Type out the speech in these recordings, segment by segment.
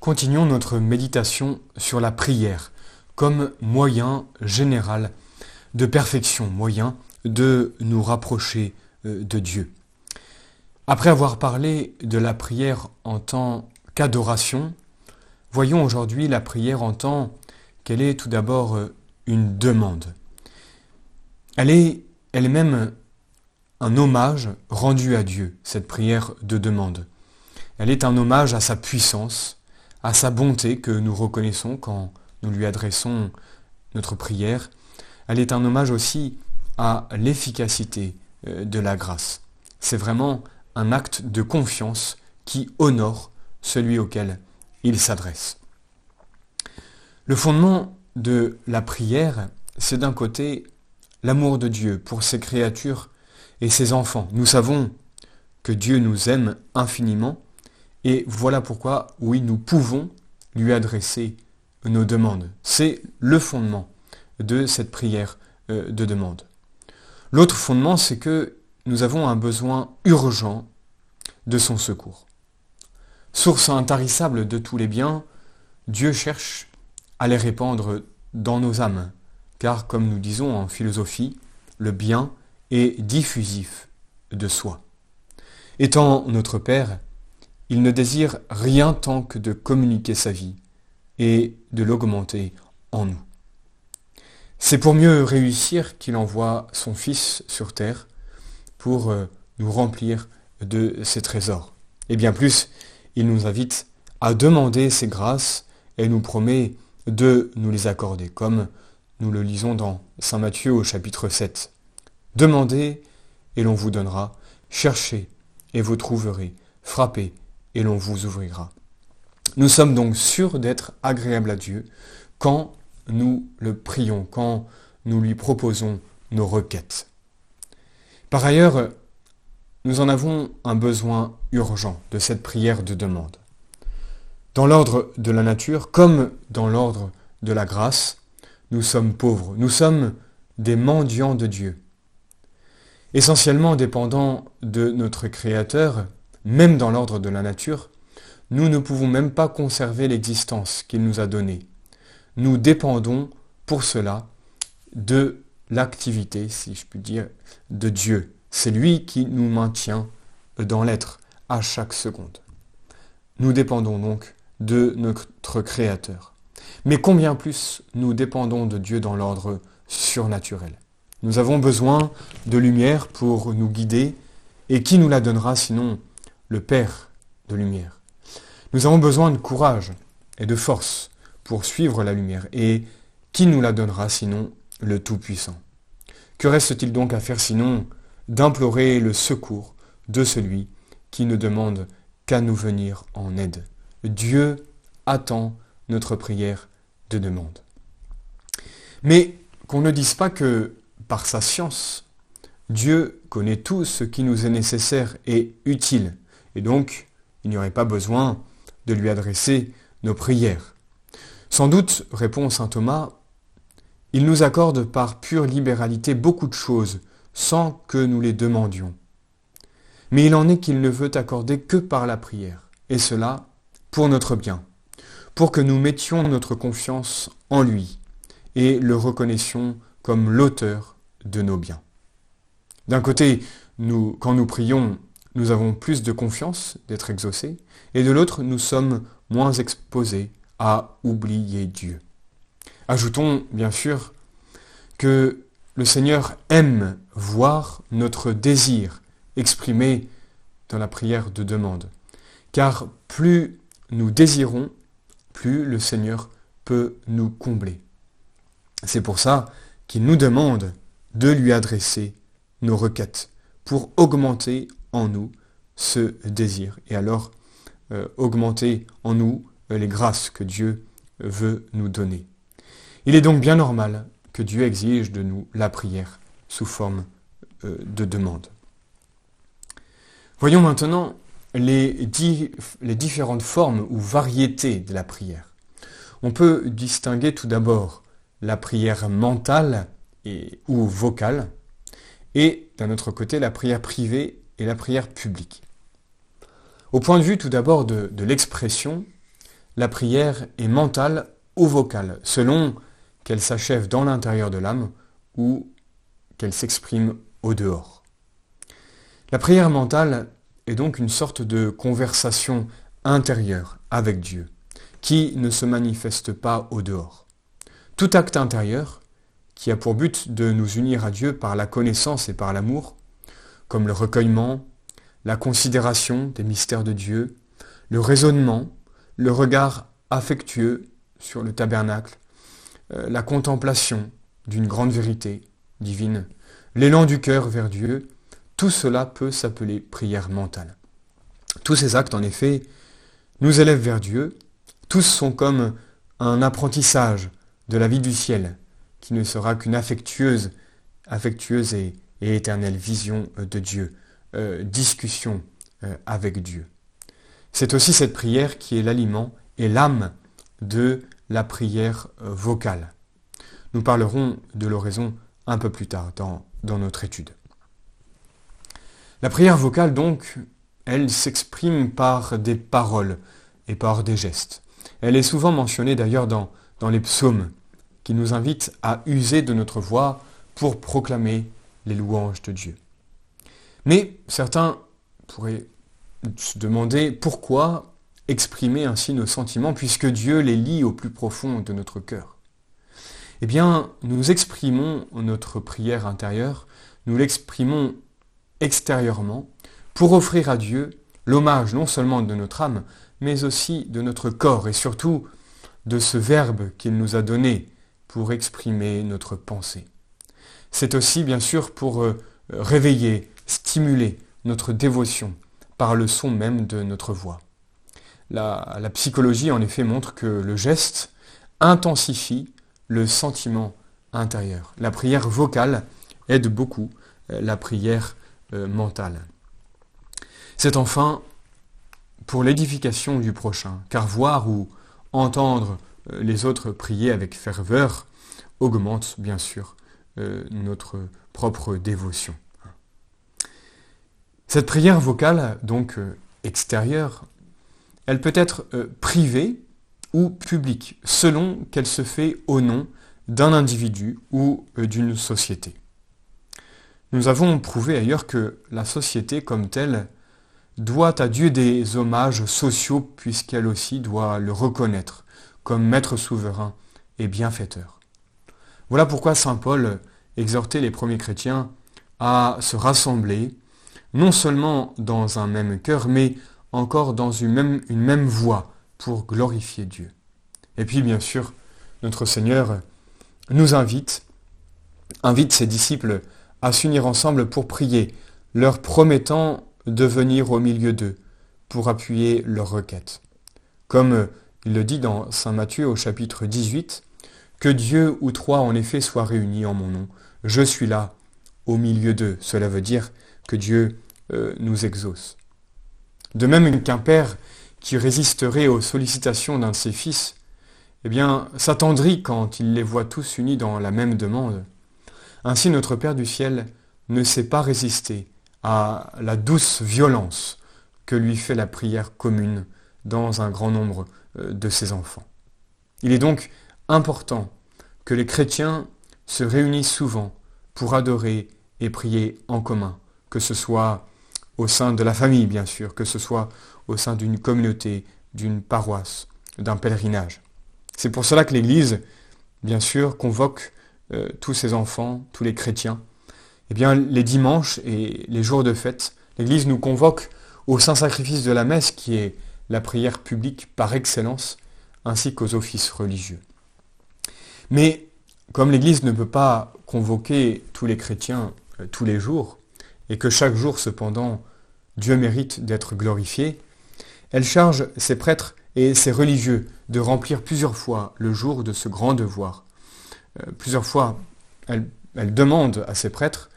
Continuons notre méditation sur la prière comme moyen général de perfection, moyen de nous rapprocher euh, de Dieu. Après avoir parlé de la prière en tant qu'adoration, voyons aujourd'hui la prière en tant qu'elle est tout d'abord euh, une demande. Elle est elle-même un hommage rendu à Dieu, cette prière de demande. Elle est un hommage à sa puissance, à sa bonté que nous reconnaissons quand nous lui adressons notre prière. Elle est un hommage aussi à l'efficacité euh, de la grâce. C'est vraiment un acte de confiance qui honore celui auquel il s'adresse. Le fondement de la prière, c'est d'un côté l'amour de Dieu pour ses créatures et ses enfants. Nous savons que Dieu nous aime infiniment et voilà pourquoi, oui, nous pouvons lui adresser nos demandes. C'est le fondement de cette prière euh, de demande. L'autre fondement, c'est que nous avons un besoin urgent de son secours. Source intarissable de tous les biens, Dieu cherche à les répandre dans nos âmes, car comme nous disons en philosophie, le bien est diffusif de soi. Étant notre Père, il ne désire rien tant que de communiquer sa vie et de l'augmenter en nous. C'est pour mieux réussir qu'il envoie son Fils sur terre pour euh, nous remplir de ses trésors. Et bien plus, il nous invite à demander ses grâces et nous promet de nous les accorder, comme nous le lisons dans Saint Matthieu au chapitre 7. Demandez et l'on vous donnera, cherchez et vous trouverez, frappez et l'on vous ouvrira. Nous sommes donc sûrs d'être agréables à Dieu quand nous le prions, quand nous lui proposons nos requêtes. Par ailleurs, nous en avons un besoin urgent de cette prière de demande. Dans l'ordre de la nature, comme dans l'ordre de la grâce, nous sommes pauvres, nous sommes des mendiants de Dieu. Essentiellement dépendants de notre Créateur, même dans l'ordre de la nature, nous ne pouvons même pas conserver l'existence qu'il nous a donnée. Nous dépendons pour cela de l'activité, si je puis dire, de Dieu. C'est lui qui nous maintient dans l'être à chaque seconde. Nous dépendons donc de notre Créateur. Mais combien plus nous dépendons de Dieu dans l'ordre surnaturel? Nous avons besoin de lumière pour nous guider, et qui nous la donnera sinon le Père de lumière. Nous avons besoin de courage et de force pour suivre la lumière, et qui nous la donnera sinon le Tout-Puissant? Que reste-t-il donc à faire sinon d'implorer le secours de celui qui ne demande qu'à nous venir en aide? Dieu attend notre prière de demande. Mais qu'on ne dise pas que par sa science, Dieu connaît tout ce qui nous est nécessaire et utile, et donc il n'y aurait pas besoin de lui adresser nos prières. Sans doute, répond saint Thomas, il nous accorde par pure libéralité beaucoup de choses sans que nous les demandions. Mais il en est qu'il ne veut accorder que par la prière, et cela pour notre bien pour que nous mettions notre confiance en lui et le reconnaissions comme l'auteur de nos biens. D'un côté, quand nous prions, nous avons plus de confiance d'être exaucés, et de l'autre, nous sommes moins exposés à oublier Dieu. Ajoutons, bien sûr, que le Seigneur aime voir notre désir exprimé dans la prière de demande, car plus nous désirons, plus le Seigneur peut nous combler. C'est pour ça qu'il nous demande de lui adresser nos requêtes pour augmenter en nous ce désir et alors euh, augmenter en nous euh, les grâces que Dieu veut nous donner. Il est donc bien normal que Dieu exige de nous la prière sous forme euh, de demande. Voyons maintenant les, les différentes formes ou variétés de la prière. On peut distinguer tout d'abord la prière mentale et, ou vocale, et d'un autre côté la prière privée et la prière publique. Au point de vue tout d'abord de, l'expression, la prière est mentale ou vocale, selon qu'elle s'achève dans l'intérieur de l'âme ou qu'elle s'exprime au dehors. La prière mentale est donc une sorte de conversation intérieure avec Dieu, qui ne se manifeste pas au dehors. Tout acte intérieur, qui a pour but de nous unir à Dieu par la connaissance et par l'amour, comme le recueillement, la considération des mystères de Dieu, le raisonnement, le regard affectueux sur le tabernacle, euh, la contemplation d'une grande vérité divine, l'élan du cœur vers Dieu, tout cela peut s'appeler prière mentale. Tous ces actes, en effet, nous élèvent vers Dieu, tous sont comme un apprentissage de la vie du ciel, qui ne sera qu'une affectueuse, affectueuse et, éternelle vision de Dieu, euh, discussion euh, avec Dieu. C'est aussi cette prière qui est l'aliment et l'âme de la prière euh, vocale. Nous parlerons de l'oraison un peu plus tard dans, dans notre étude. La prière vocale, donc, elle s'exprime par des paroles et par des gestes. Elle est souvent mentionnée d'ailleurs dans, dans les psaumes, qui nous invitent à user de notre voix pour proclamer les louanges de Dieu. Mais certains pourraient se demander pourquoi exprimer ainsi nos sentiments puisque Dieu les lit au plus profond de notre cœur. Eh bien, nous exprimons notre prière intérieure, nous l'exprimons extérieurement pour offrir à Dieu l'hommage non seulement de notre âme, mais aussi de notre corps et surtout de ce verbe qu'il nous a donné pour exprimer notre pensée. C'est aussi bien sûr pour euh, réveiller, stimuler notre dévotion par le son même de notre voix. La, psychologie en effet montre que le geste intensifie le sentiment intérieur. La prière vocale aide beaucoup euh, la prière euh, mentale. C'est enfin pour l'édification du prochain, car voir ou entendre les autres prier avec ferveur augmente bien sûr notre propre dévotion. Cette prière vocale, donc extérieure, elle peut être privée ou publique, selon qu'elle se fait au nom d'un individu ou d'une société. Nous avons prouvé ailleurs que la société comme telle doit à Dieu des hommages sociaux puisqu'elle aussi doit le reconnaître comme maître souverain et bienfaiteur. Voilà pourquoi Saint Paul exhortait les premiers chrétiens à se rassembler, non seulement dans un même cœur, mais encore dans une même, une voie pour glorifier Dieu. Et puis bien sûr, notre Seigneur nous invite, invite ses disciples à s'unir ensemble pour prier, leur promettant de venir au milieu d'eux pour appuyer leur requête. Comme il le dit dans Saint Matthieu au chapitre 18, que Dieu ou trois en effet soient réunis en mon nom. Je suis là au milieu d'eux. Cela veut dire que Dieu euh, nous exauce. De même qu'un père qui résisterait aux sollicitations d'un de ses fils, eh bien, s'attendrit quand il les voit tous unis dans la même demande. Ainsi notre Père du ciel ne sait pas résister à la douce violence que lui fait la prière commune dans un grand nombre euh, de ses enfants. Il est donc important que les chrétiens se réunissent souvent pour adorer et prier en commun, que ce soit au sein de la famille bien sûr, que ce soit au sein d'une communauté, d'une paroisse, d'un pèlerinage. C'est pour cela que l'Église, bien sûr, convoque euh, tous ses enfants, tous les chrétiens. Eh bien, les dimanches et les jours de fête, l'Église nous convoque au saint sacrifice de la messe, qui est la prière publique par excellence, ainsi qu'aux offices religieux. Mais comme l'Église ne peut pas convoquer tous les chrétiens euh, tous les jours, et que chaque jour cependant Dieu mérite d'être glorifié, elle charge ses prêtres et ses religieux de remplir plusieurs fois le jour de ce grand devoir, euh, plusieurs fois, elle, demande à ses prêtres,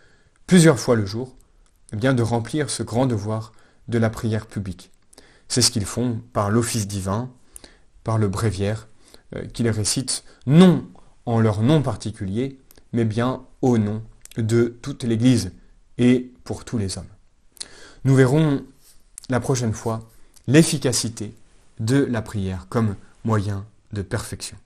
plusieurs fois le jour, eh bien, de remplir ce grand devoir de la prière publique. C'est ce qu'ils font par l'office divin, par le bréviaire, euh, qu'ils récitent non en leur nom particulier, mais bien au nom de toute l'Église et pour tous les hommes. Nous verrons la prochaine fois l'efficacité de la prière comme moyen de perfection.